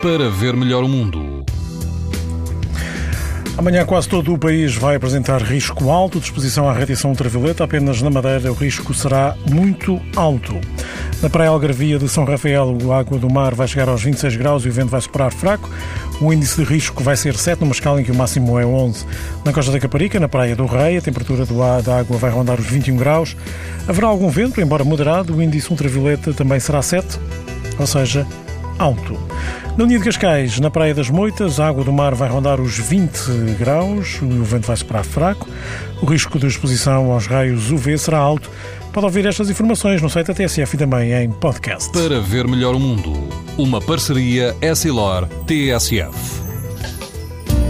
para ver melhor o mundo. Amanhã quase todo o país vai apresentar risco alto de exposição à radiação ultravioleta. Apenas na Madeira o risco será muito alto. Na Praia Algarvia de São Rafael, a água do mar vai chegar aos 26 graus e o vento vai soprar fraco. O índice de risco vai ser 7, numa escala em que o máximo é 11. Na Costa da Caparica, na Praia do Rei, a temperatura do ar da água vai rondar os 21 graus. Haverá algum vento, embora moderado. O índice ultravioleta também será 7, ou seja, alto. Na linha de Cascais, na Praia das Moitas, a água do mar vai rondar os 20 graus, o vento vai soprar fraco, o risco de exposição aos raios UV será alto. Pode ouvir estas informações no site da TSF e também em podcast. Para ver melhor o mundo, uma parceria Essilor-TSF.